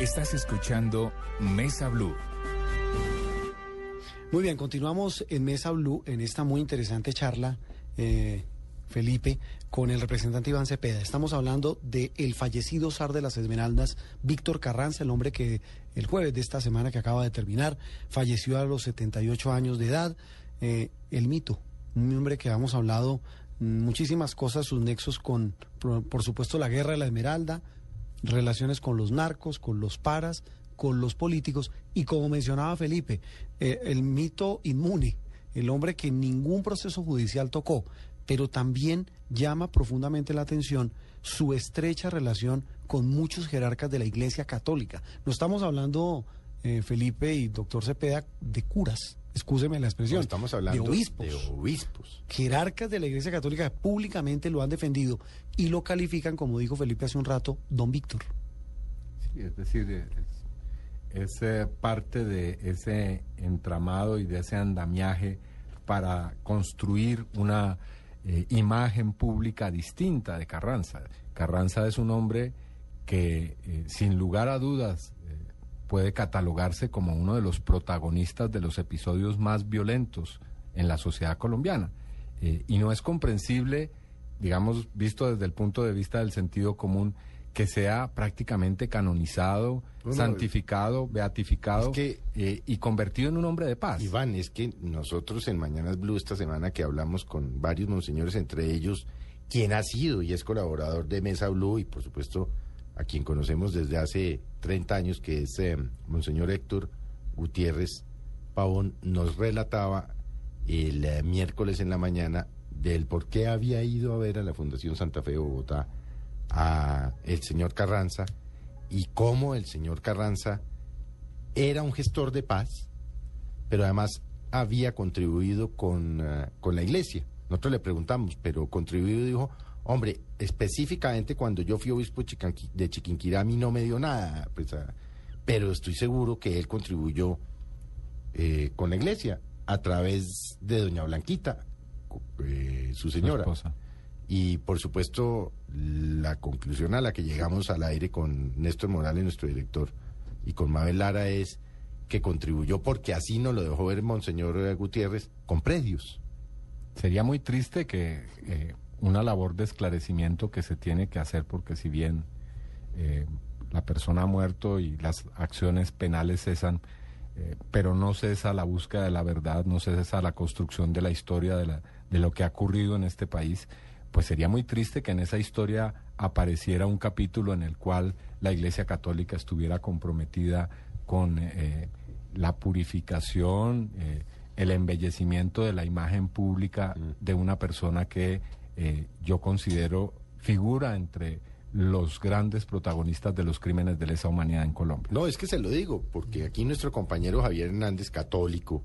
Estás escuchando Mesa Blue. Muy bien, continuamos en Mesa Blue en esta muy interesante charla, eh, Felipe, con el representante Iván Cepeda. Estamos hablando del el fallecido zar de las Esmeraldas, Víctor Carranza, el hombre que el jueves de esta semana que acaba de terminar falleció a los 78 años de edad. Eh, el mito, un hombre que hemos hablado muchísimas cosas, sus nexos con, por, por supuesto, la guerra de la Esmeralda, relaciones con los narcos, con los paras, con los políticos y como mencionaba Felipe, eh, el mito inmune, el hombre que ningún proceso judicial tocó, pero también llama profundamente la atención su estrecha relación con muchos jerarcas de la Iglesia Católica. No estamos hablando, eh, Felipe y doctor Cepeda, de curas, excúseme la expresión, No, estamos hablando de obispos. de obispos. Jerarcas de la Iglesia Católica públicamente lo han defendido y lo califican, como dijo Felipe hace un rato, don Víctor. Sí, es decir, es, es, eh, parte de ese entramado y de ese andamiaje para construir una eh, imagen pública distinta de Carranza. Carranza es un hombre que, eh, sin lugar a dudas, puede catalogarse como uno de los protagonistas de los episodios más violentos en la sociedad colombiana. Eh, y no es comprensible, digamos, visto desde el punto de vista del sentido común, que sea prácticamente canonizado, No, no, santificado, beatificado es que- eh, y convertido en un hombre de paz. Iván, es que nosotros en Mañanas Blue esta semana que hablamos con varios monseñores, entre ellos quien ha sido y es colaborador de Mesa Blue y por supuesto a quien conocemos desde hace 30 años, que es eh, Monseñor Héctor Gutiérrez Pavón, nos relataba el eh, miércoles en la mañana del por qué había ido a ver a la Fundación Santa Fe de Bogotá a el señor Carranza y cómo el señor Carranza era un gestor de paz, pero además había contribuido con, eh, con la iglesia. Nosotros le preguntamos, pero contribuido dijo, hombre, específicamente cuando yo fui obispo de Chiquinquirá a mí no me dio nada, pues, pero estoy seguro que él contribuyó eh, con la iglesia a través de doña Blanquita, eh, su señora. Y por supuesto, la conclusión a la que llegamos al aire con Néstor Morales, nuestro director, y con Mabel Lara es que contribuyó, porque así nos lo dejó ver Monseñor Gutiérrez, con predios. Sería muy triste que eh, una labor de esclarecimiento que se tiene que hacer, porque si bien eh, la persona ha muerto y las acciones penales cesan, eh, pero no cesa la búsqueda de la verdad, no cesa la construcción de la historia de, la, de lo que ha ocurrido en este país, pues sería muy triste que en esa historia apareciera un capítulo en el cual la Iglesia Católica estuviera comprometida con eh, la purificación, el embellecimiento de la imagen pública de una persona que eh, yo considero figura entre los grandes protagonistas de los crímenes de lesa humanidad en Colombia. No, es que se lo digo, porque aquí nuestro compañero Javier Hernández, católico,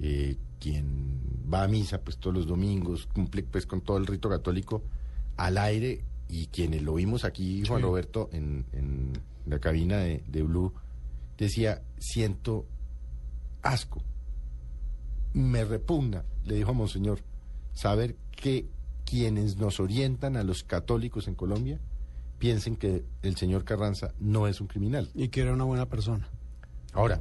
eh, quien va a misa pues todos los domingos, cumple pues con todo el rito católico al aire y quienes lo vimos aquí, Juan Sí. Roberto, en, en la cabina de, de Blue, decía, siento asco, me repugna, le dijo a Monseñor, saber que quienes nos orientan a los católicos en Colombia piensen que el señor Carranza no es un criminal. Y que era una buena persona. Ahora,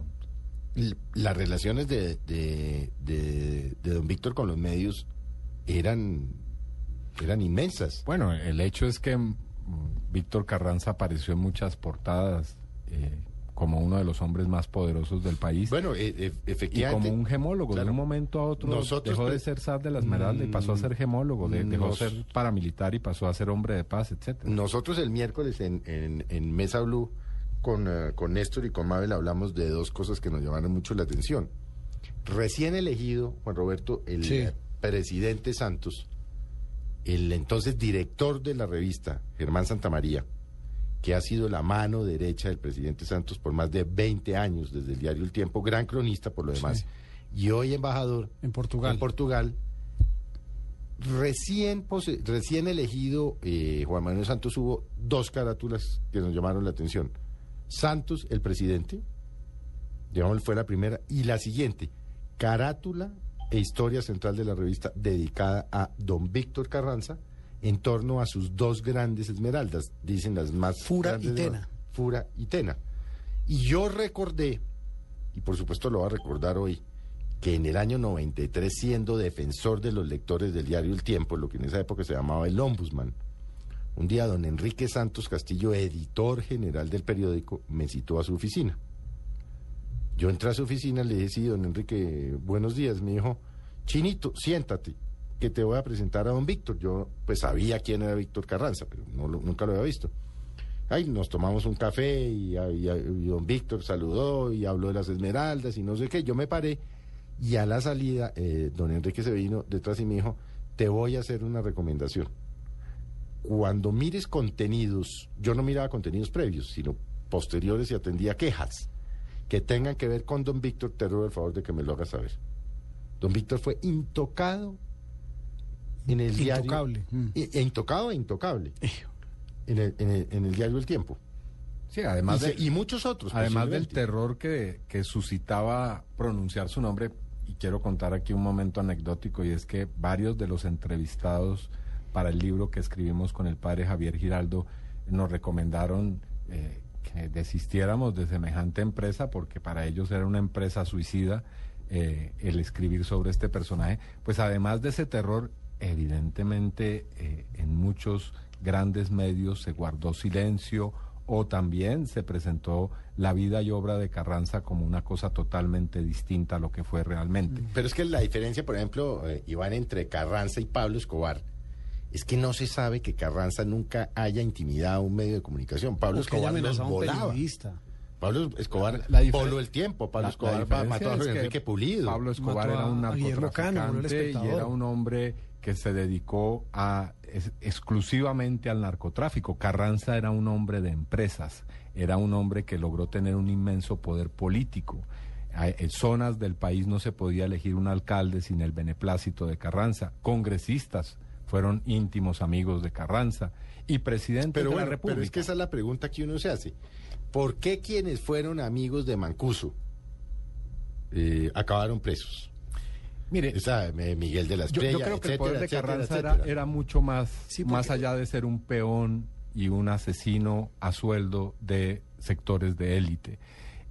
las relaciones de, de, de- de don Víctor con los medios eran, eran inmensas. Bueno, el hecho es que mm, Víctor Carranza apareció en muchas portadas eh, como uno de los hombres más poderosos del país. Bueno, e- e- y efectivamente. como un gemólogo, de un momento a otro Nosotros, dejó de ser zar de la Esmeralda y pasó a ser gemólogo, de- dejó de ser paramilitar y pasó a ser hombre de paz, etcétera. Nosotros el miércoles en, en, en Mesa Blue con, eh, con Néstor y con Mabel hablamos de dos cosas que nos llamaron mucho la atención. Recién elegido, Juan Roberto, el Sí. presidente Santos, el entonces director de la revista, Germán Santamaría, que ha sido la mano derecha del presidente Santos por más de 20 años desde el diario El Tiempo, gran cronista por lo demás, y hoy embajador En Portugal. en Portugal. Recién, pose- recién elegido eh, Juan Manuel Santos hubo dos carátulas que nos llamaron la atención. Santos, el presidente, digamos, fue la primera, y la siguiente, carátula e historia central de la revista dedicada a don Víctor Carranza en torno a sus dos grandes esmeraldas, dicen las más Fura y Tena. Fura y Tena. Y yo recordé, y por supuesto lo voy a recordar hoy, que en el año 93, siendo defensor de los lectores del diario El Tiempo, lo que en esa época se llamaba el Ombudsman, un día don Enrique Santos Castillo, editor general del periódico, me citó a su oficina. Yo entré a su oficina, le dije, sí, don Enrique, buenos días. Me dijo, Chinito, siéntate, que te voy a presentar a don Víctor. Yo pues sabía quién era Víctor Carranza, pero no lo- nunca lo había visto. Ay, nos tomamos un café y, y- y don Víctor saludó y habló de las esmeraldas y no sé qué. Yo me paré y a la salida eh, don Enrique se vino detrás y me dijo, te voy a hacer una recomendación. Cuando mires contenidos, yo no miraba contenidos previos, sino posteriores y atendía quejas que tengan que ver con don Víctor, te ruego el favor de que me lo hagas saber. Don Víctor fue intocado en el diario. Intocable. Mm. E, e intocado e intocable. En el, en el- en el diario El Tiempo. Sí, además y, de, se- y muchos otros. Además del terror que, que suscitaba pronunciar su nombre, y quiero contar aquí un momento anecdótico, y es que varios de los entrevistados para el libro que escribimos con el padre Javier Giraldo nos recomendaron eh, que desistiéramos de semejante empresa porque para ellos era una empresa suicida eh, el escribir sobre este personaje. Pues además de ese terror, evidentemente eh, en muchos grandes medios se guardó silencio o también se presentó la vida y obra de Carranza como una cosa totalmente distinta a lo que fue realmente. Pero es que la diferencia, por ejemplo, eh, Iván, entre Carranza y Pablo Escobar, es que no se sabe que Carranza nunca haya intimidado a un medio de comunicación. Pablo O que haya Escobar los volaba. periodista. Pablo Escobar La difer- voló el tiempo. Pablo La- la Escobar mató a Enrique Pulido. Pablo Escobar era un narcotraficante y era un hombre que se dedicó a es- exclusivamente al narcotráfico. Carranza era un hombre de empresas, era un hombre que logró tener un inmenso poder político. En zonas del país no se podía elegir un alcalde sin el beneplácito de Carranza. Congresistas fueron íntimos amigos de Carranza y presidente Pero de la República. pero es que esa es la pregunta que uno se hace. ¿Por qué quienes fueron amigos de Mancuso eh, acabaron presos? Mire, Esa, eh, Miguel de la Yo, Estrella, yo creo que el poder de etcétera, Carranza era, etcétera. era mucho más, Sí, más allá de ser un peón y un asesino a sueldo de sectores de élite.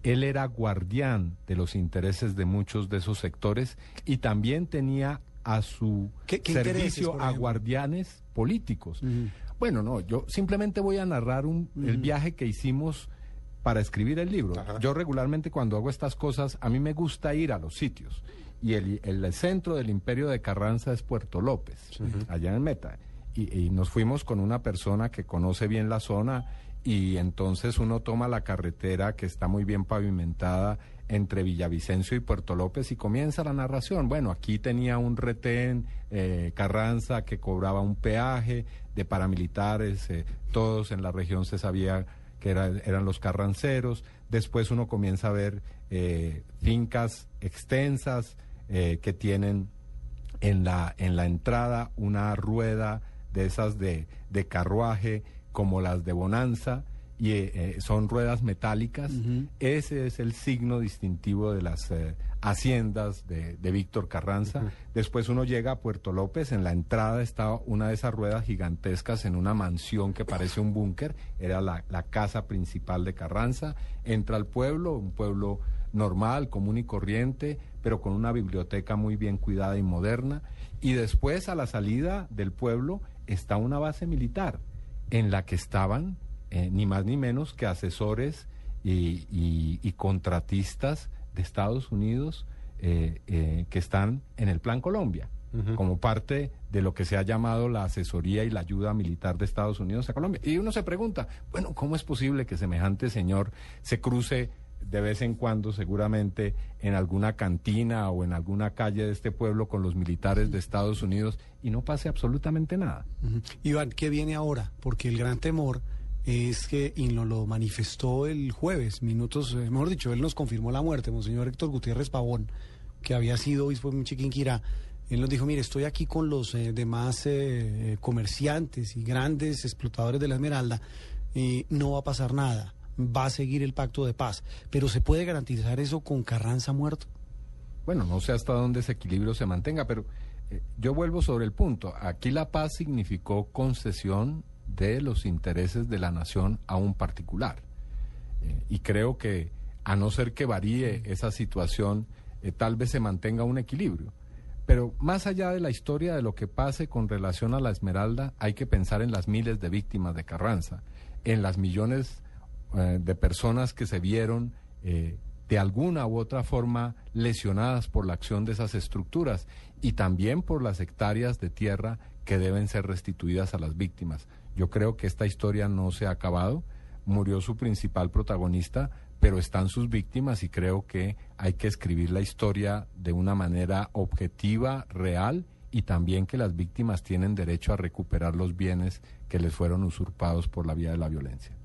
Él era guardián de los intereses de muchos de esos sectores y también tenía a su ¿Qué- qué intereses, servicio a guardianes políticos. Bueno, no, yo simplemente voy a narrar un, el viaje que hicimos para escribir el libro. Yo regularmente cuando hago estas cosas, a mí me gusta ir a los sitios. Y el, el centro del imperio de Carranza es Puerto López, allá en Meta. Y, y nos fuimos con una persona que conoce bien la zona y entonces uno toma la carretera que está muy bien pavimentada entre Villavicencio y Puerto López y comienza la narración. Bueno, aquí tenía un retén eh, Carranza que cobraba un peaje de paramilitares, eh, todos en la región se sabía que era- eran los carranceros. Después uno comienza a ver eh, fincas extensas eh, que tienen en la, en la entrada una rueda de esas de, de carruaje como las de Bonanza y eh, eh, son ruedas metálicas. Ese es el signo distintivo de las eh, haciendas de, de Víctor Carranza. Después uno llega a Puerto López, en la entrada está una de esas ruedas gigantescas en una mansión que parece un búnker, era la, la casa principal de Carranza. Entra al pueblo, un pueblo normal, común y corriente, pero con una biblioteca muy bien cuidada y moderna. Y después, a la salida del pueblo, está una base militar en la que estaban eh, ni más ni menos que asesores y, y- y contratistas de Estados Unidos eh, eh, que están en el Plan Colombia, como parte de lo que se ha llamado la asesoría y la ayuda militar de Estados Unidos a Colombia. Y uno se pregunta, bueno, ¿cómo es posible que semejante señor se cruce de vez en cuando seguramente en alguna cantina o en alguna calle de este pueblo con los militares de Estados Unidos y no pase absolutamente nada? Iván, ¿qué viene ahora? Porque el gran temor es que, y lo, lo manifestó el jueves, minutos, eh, mejor dicho, él nos confirmó la muerte, Monseñor Héctor Gutiérrez Pavón, que había sido obispo en Chiquinquirá. Él nos dijo, mire, estoy aquí con los eh, demás eh, comerciantes y grandes explotadores de la Esmeralda, y no va a pasar nada, va a seguir el pacto de paz. Pero ¿se puede garantizar eso con Carranza muerto? Bueno, no sé hasta dónde ese equilibrio se mantenga, pero eh, yo vuelvo sobre el punto. Aquí la paz significó concesión de los intereses de la nación a un particular. Eh, y creo que a no ser que varíe esa situación, eh, tal vez se mantenga un equilibrio. Pero más allá de la historia de lo que pase con relación a la Esmeralda, hay que pensar en las miles de víctimas de Carranza, en las millones eh, de personas que se vieron eh, de alguna u otra forma lesionadas por la acción de esas estructuras y también por las hectáreas de tierra que deben ser restituidas a las víctimas. Yo creo que esta historia no se ha acabado, murió su principal protagonista, pero están sus víctimas y creo que hay que escribir la historia de una manera objetiva, real y también que las víctimas tienen derecho a recuperar los bienes que les fueron usurpados por la vía de la violencia.